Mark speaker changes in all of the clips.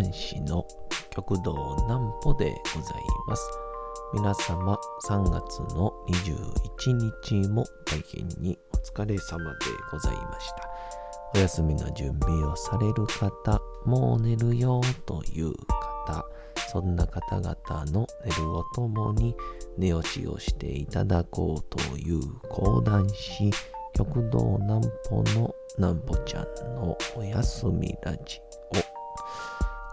Speaker 1: 講談師の極道南歩でございます。皆様3月の21日も大変にお疲れ様でございました。お休みの準備をされる方、もう寝るよという方、そんな方々の寝るをともに寝落ちをしていただこうという講談師、極道南歩の南歩ちゃんのお休みラジオ。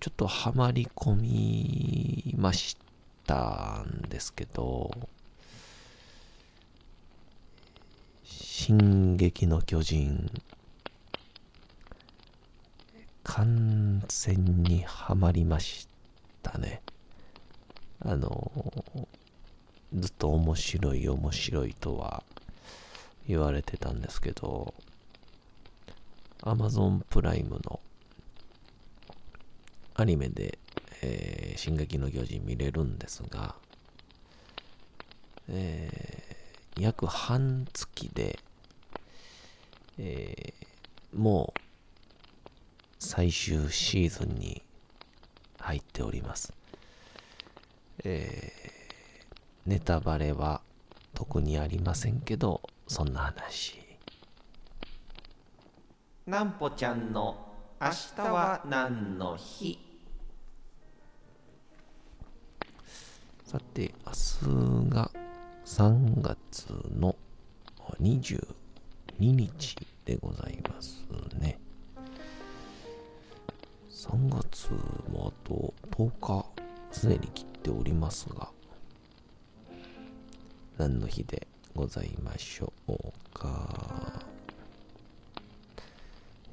Speaker 1: ちょっとハマり込みましたんですけど、進撃の巨人、完全にはまりましたね。あの、ずっと面白い面白いとは言われてたんですけど、Amazon プライムのアニメで、えー、進撃の巨人見れるんですが、えー、約半月で、えー、もう最終シーズンに入っております。えー、ネタバレは特にありませんけど、そんな話。
Speaker 2: なんぽちゃんの明日は何の日？
Speaker 1: さて、明日が3月の22日でございますね。3月もあと10日すでに切っておりますが、何の日でございましょうか。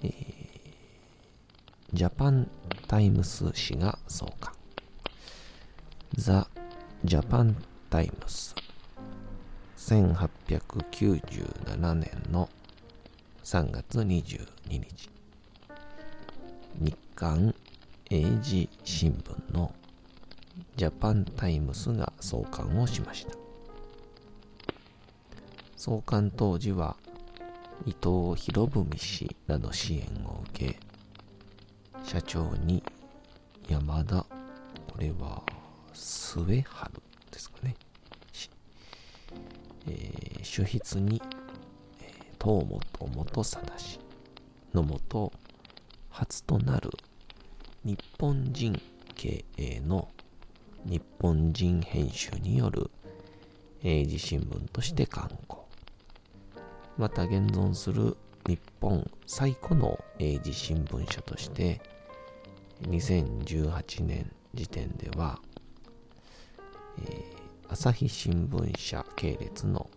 Speaker 1: えー、ジャパンタイムス紙が創刊。ザ・ジャパンタイムス。1897年の3月22日。日刊英字新聞のジャパンタイムスが創刊をしました。創刊当時は伊藤博文氏らの支援を受け、社長に山田、これは末春ですかね。えー、主筆に、えー、東本元貞氏のもと、初となる日本人経営の日本人編集による英字新聞として刊行。また現存する日本最古の英字新聞社として2018年時点では、え、朝日新聞社系列の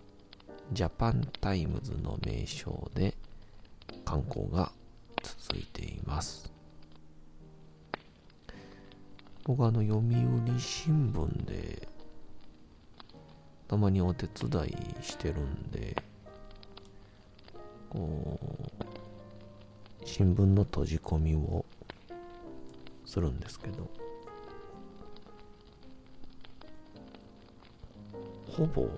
Speaker 1: ジャパンタイムズの名称で刊行が続いています。僕はあの読売新聞でたまにお手伝いしてるんで、こう、新聞の閉じ込みをするんですけど、ほぼ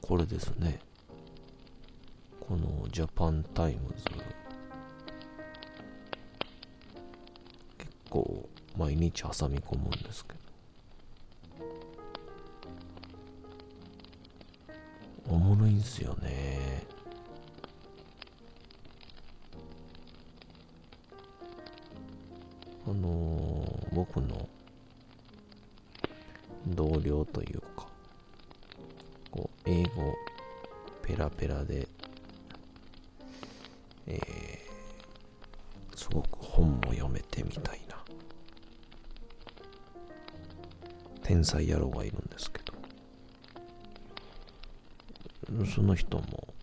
Speaker 1: これですね。このジャパンタイムズ。結構毎日挟み込むんですけど。おもろいんすよね。あのー僕の同僚というか、英語ペラペラで、えー、すごく本も読めてみたいな、天才野郎がいるんですけど、その人も、こ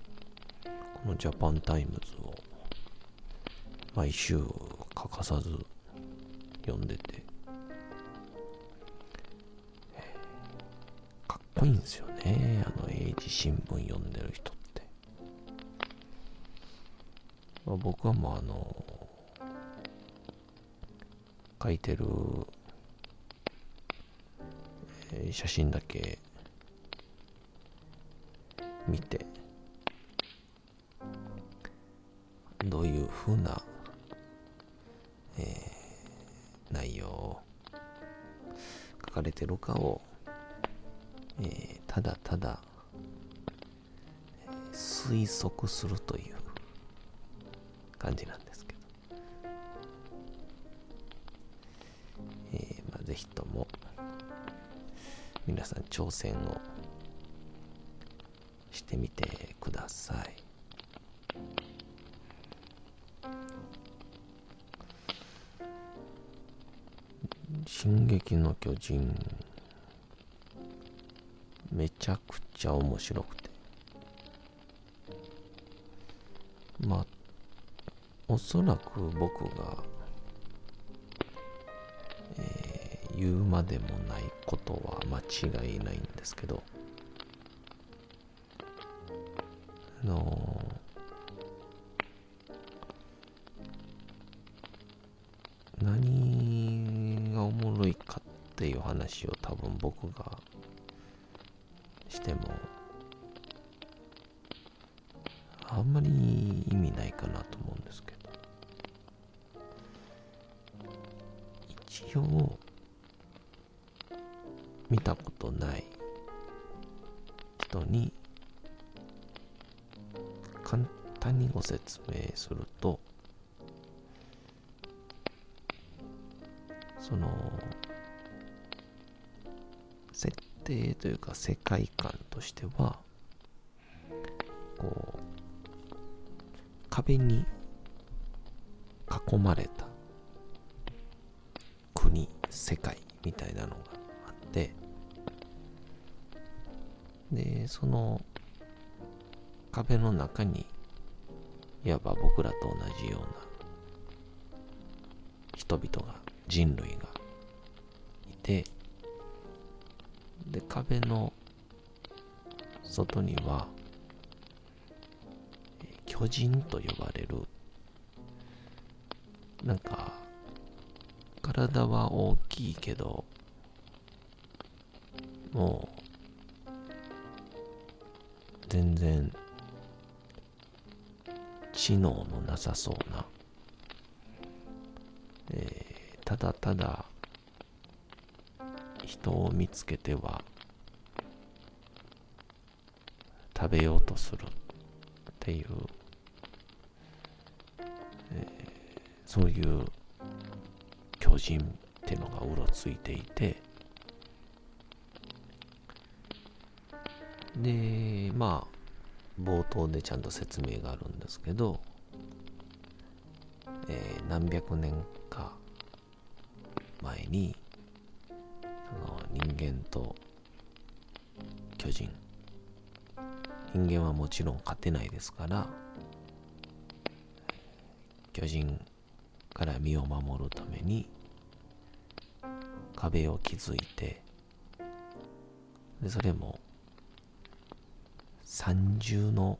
Speaker 1: のジャパンタイムズを毎週欠かさず読んでて、かっこいいんですよね、あの英字新聞読んでる人って。まあ、僕はもうあの、書いてる、えー、写真だけ見て、どういうふうな、するという感じなんですけど、えーまあ、ぜひとも皆さん挑戦をしてみてください。進撃の巨人めちゃくちゃ面白くてまあおそらく僕が、えー、言うまでもないことは間違いないんですけどあのー、何がおもろいかっていう話を多分僕がしてもあんまり意味ないかなと思うんですけど。一応見たことない人に簡単にご説明するとその設定というか世界観としてはこう壁に囲まれた国世界みたいなのがあってでその壁の中にいわば僕らと同じような人々が人類がいてで壁の外には巨人と呼ばれるなんか体は大きいけどもう全然知能のなさそうな、えー、ただただ人を見つけては食べようとするっていう、えー、そういう巨人ってのがうろついていてでまあ冒頭でちゃんと説明があるんですけど、えー、何百年か前にその人間と巨人。人間はもちろん勝てないですから巨人から身を守るために壁を築いてでそれも三重の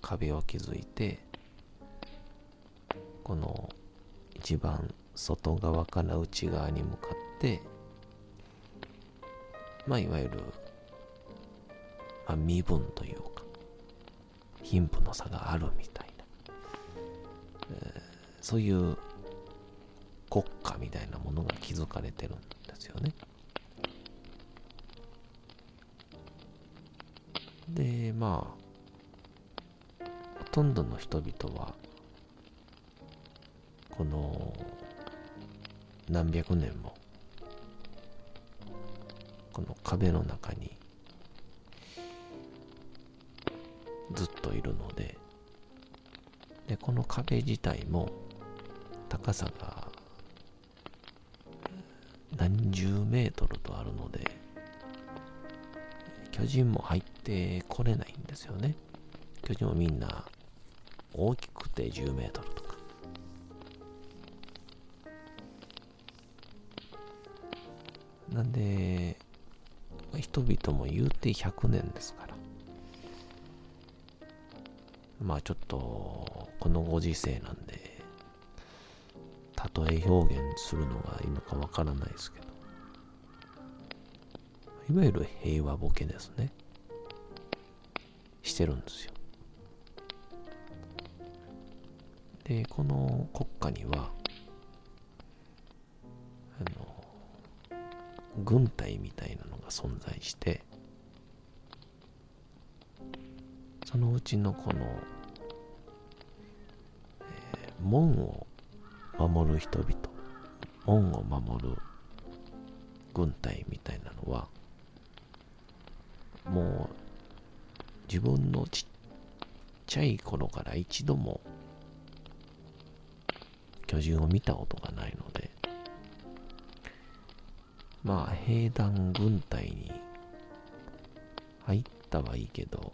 Speaker 1: 壁を築いてこの一番外側から内側に向かってまあいわゆる、まあ、身分というか貧富の差があるみたいな、そういう国家みたいなものが築かれてるんですよね。でまあほとんどの人々はこの何百年もこの壁の中にずっといるのででこの壁自体も高さが何十メートルとあるので巨人も入ってこれないんですよね。巨人もみんな大きくて10メートルとか。なんで人々も言うて100年ですから。まあちょっとこのご時世なんで例え表現するのがいいのかわからないですけど。いわゆる平和ボケですね。してるんですよ。でこの国家にはあの軍隊みたいなのが存在してそのうちのこの、えー、門を守る人々。門を守る軍隊みたいなのはもう自分のちっちゃい頃から一度も巨人を見たことがないのでまあ兵団軍隊に入ったはいいけど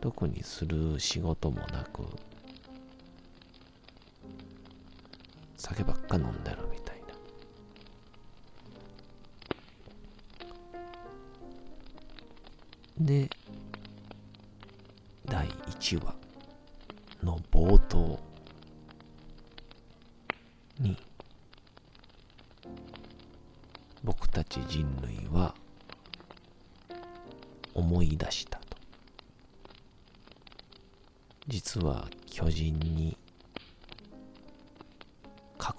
Speaker 1: 特にする仕事もなく酒ばっか飲んでるみたいな。で第1話の冒頭に僕たち人類は思い出したと。実は巨人に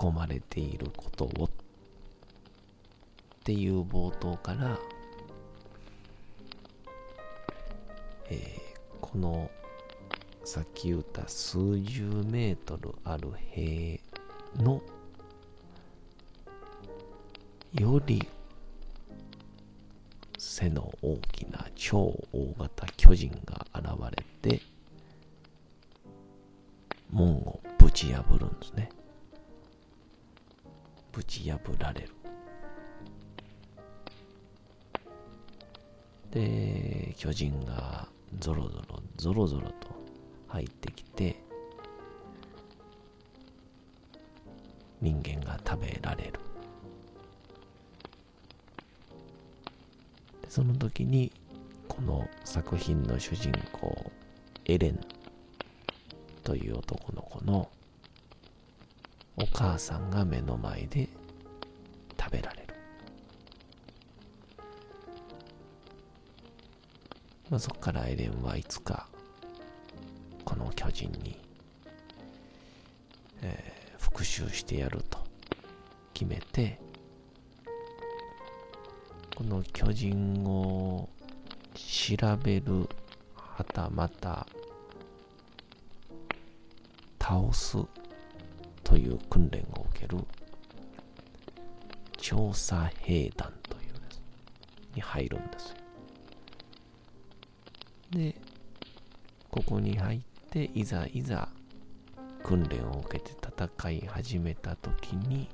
Speaker 1: 囲まれていることをっていう冒頭から、えー、このさっき言った数十メートルある塀のより背の大きな超大型巨人が現れて門をぶち破るんですね。ぶち破られる。で巨人がゾロゾロゾロゾロと入ってきて人間が食べられる。その時にこの作品の主人公エレンという男の子のお母さんが目の前でべられる、まあ、そこからエレンはいつかこの巨人に、えー、復讐してやると決めてこの巨人を調べるはたまた倒すという訓練を受ける調査兵団というですに入るんですよ。でここに入っていざいざ訓練を受けて戦い始めた時に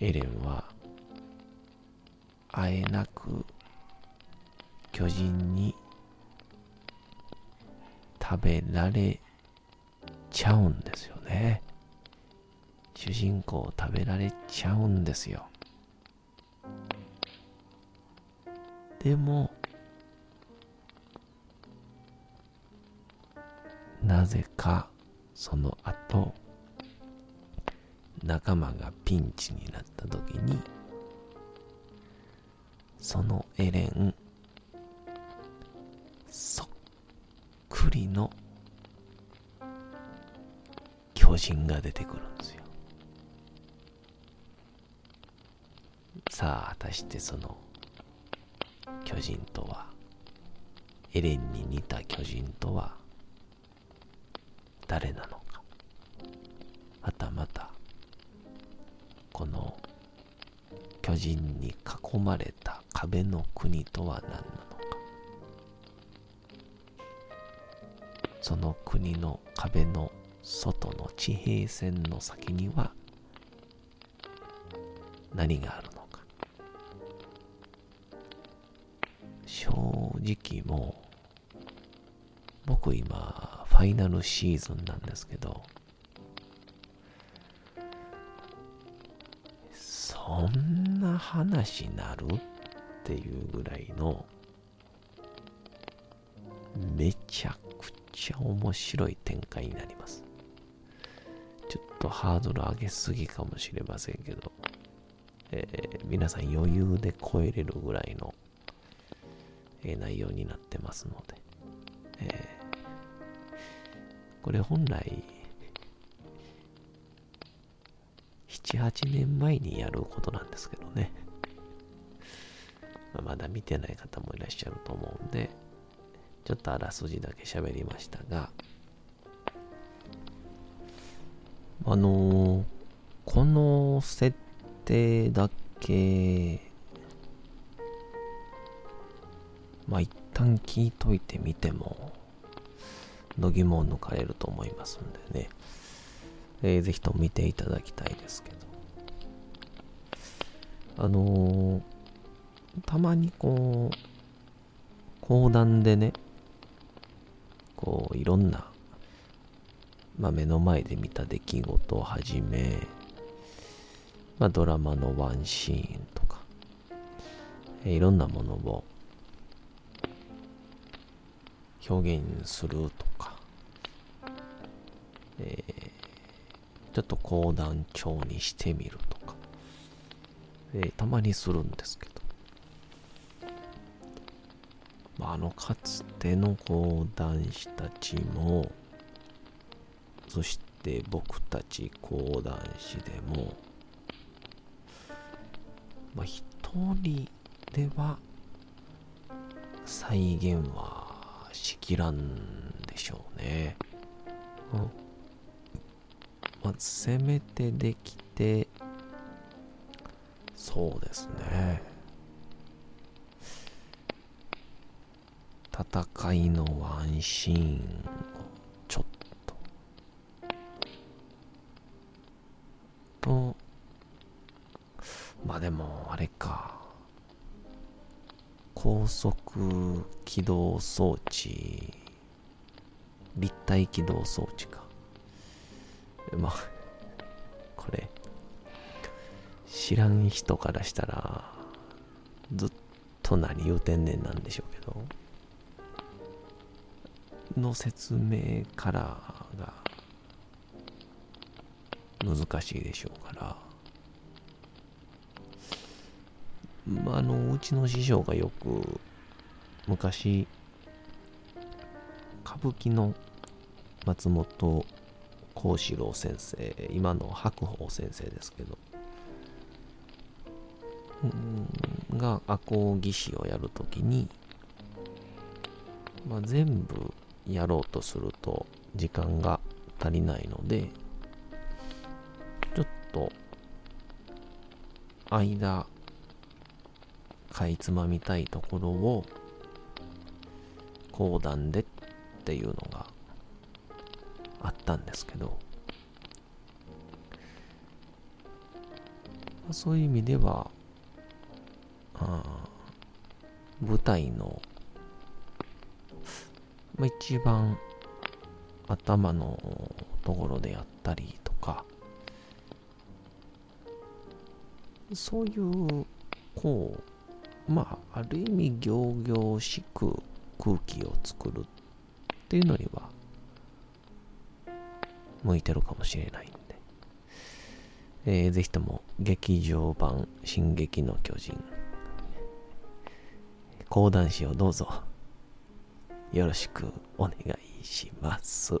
Speaker 1: エレンはあえなく巨人に食べられちゃうんですよね。主人公を食べられちゃうんですよ。でもなぜかその後仲間がピンチになった時にそのエレンそっくりの巨人が出てくるんですよ。さあ果たしてその巨人とはエレンに似た巨人とは誰なのか。はたまたこの巨人に囲まれた壁の国とは何なのか。その国の壁の外の地平線の先には何があるの正直もう僕今ファイナルシーズンなんですけどそんな話なるっていうぐらいのめちゃくちゃ面白い展開になります。ちょっとハードル上げすぎかもしれませんけど、えー、皆さん余裕で超えれるぐらいの、え、内容になってますので、えー、これ本来7、8年前にやることなんですけどね。まあ、まだ見てない方もいらっしゃると思うんで、ちょっとあらすじだけ喋りましたが、あのー、この設定だけ、まあ一旦聞いといてみても、度肝を抜かれると思いますんでね。えー、ぜひとも見ていただきたいですけど。あのー、たまにこう、講談でね、こう、いろんな、まあ、目の前で見た出来事をはじめ、まあ、ドラマのワンシーンとか、えー、いろんなものを表現するとか、えーちょっと講談調にしてみるとか、えー、たまにするんですけど、まあ、あのかつての講談師たちも、そして僕たち講談師でも、まあ、一人では再現はしきらんでしょうね。うんまあ、せめてできて、そうですね。戦いのワンシーン高速起動装置、立体起動装置か。まあ、これ、知らん人からしたら、ずっと何言うてんねんなんでしょうけど、の説明からが難しいでしょうから、まあ、あの、うちの師匠がよく昔、歌舞伎の松本幸四郎先生今の白鵬先生ですけどが赤穂義士をやるときに、まあ、全部やろうとすると時間が足りないのでちょっと間かいつまみたいところを講談でっていうのがあったんですけど、そういう意味では、あ舞台の、まあ、一番頭のところであったりとか、そういう、こう、あ、る意味、行々しく空気を作るっていうのには、向いてるかもしれないんで、えー、ぜひとも劇場版進撃の巨人、講談師をどうぞ。よろしくお願いします。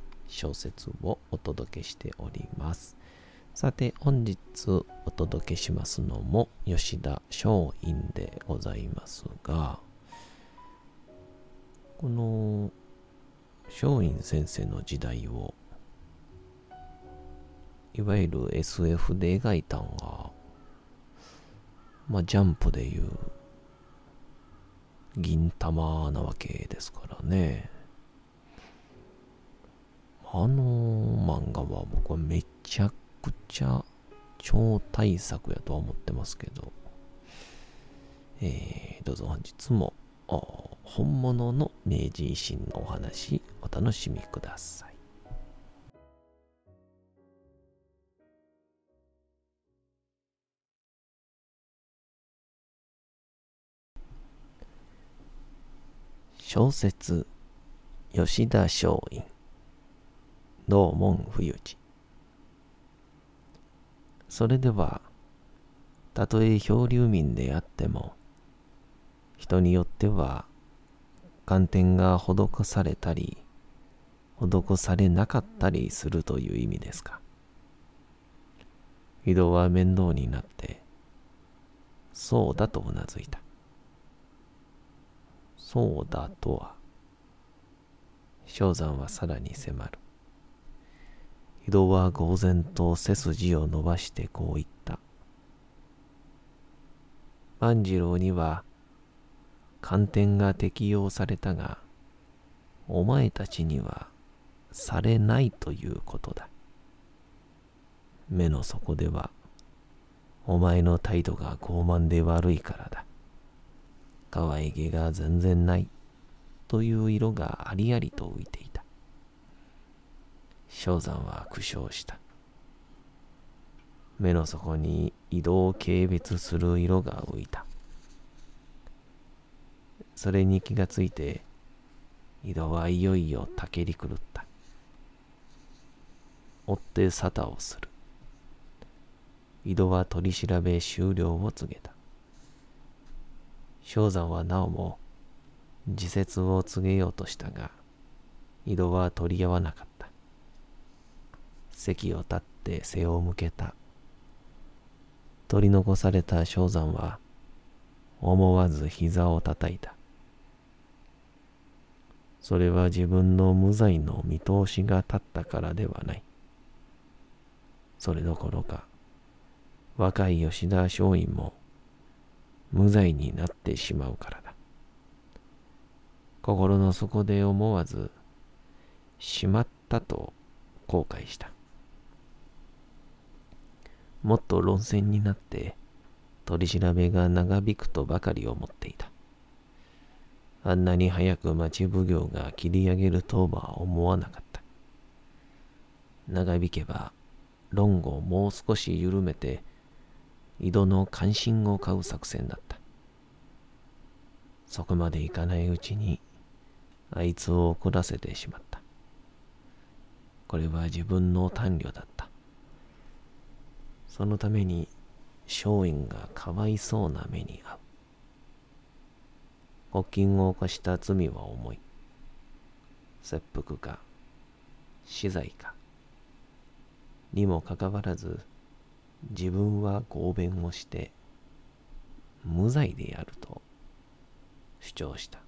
Speaker 1: 小説をお届けしております。さて、本日お届けしますのも吉田松陰でございますが、この松陰先生の時代を、いわゆる SF で描いたんが、まあ、ジャンプでいう銀玉なわけですからね。あの漫画は僕はめちゃくちゃ超大作やとは思ってますけど、えー、どうぞ本日も本物の明治維新のお話お楽しみください。小説吉田松陰道門冬治それではたとえ漂流民であっても人によっては観点が施されたり施されなかったりするという意味ですか井戸は面倒になってそうだとうなずいたそう？だとは正山はさらに迫る井戸は呆然と背筋を伸ばしてこう言った。万次郎には観点が適用されたが、お前たちにはされないということだ。目の底では、お前の態度が傲慢で悪いからだ。可愛げが全然ないという色がありありと浮いていた。正山は苦笑した。目の底に移動を軽蔑する色が浮いた。それに気がついて、井戸はいよいよたけり狂った。追って沙汰をする。井戸は取り調べ終了を告げた。正山はなおも自説を告げようとしたが、井戸は取り合わなかった。席を立って背を向けた。取り残された正山は思わず膝を叩いた。それは自分の無罪の見通しが立ったからではない。それどころか、若い吉田松陰も無罪になってしまうからだ。心の底で思わず、しまったと後悔した。もっと論戦になって取り調べが長引くとばかり思っていた。あんなに早く町奉行が切り上げるとは思わなかった。長引けば論語をもう少し緩めて井戸の関心を買う作戦だった。そこまでいかないうちにあいつを怒らせてしまった。これは自分の短慮だった。そのために松陰がかわいそうな目に遭う。国禁を犯した罪は重い。切腹か、死罪か。にもかかわらず、自分は合弁をして、無罪であると主張した。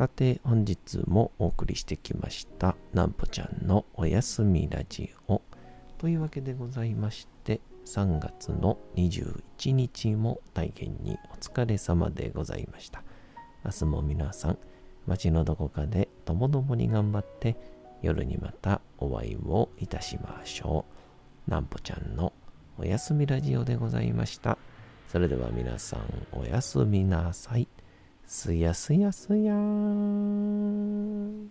Speaker 1: さて本日もお送りしてきましたなんぽちゃんのおやすみラジオ。というわけでございまして3月の21日も大変にお疲れ様でございました。明日も皆さん街のどこかでともどもに頑張って夜にまたお会いをいたしましょう。なんぽちゃんのおやすみラジオでございました。それでは皆さんおやすみなさい。すやすやすやーん。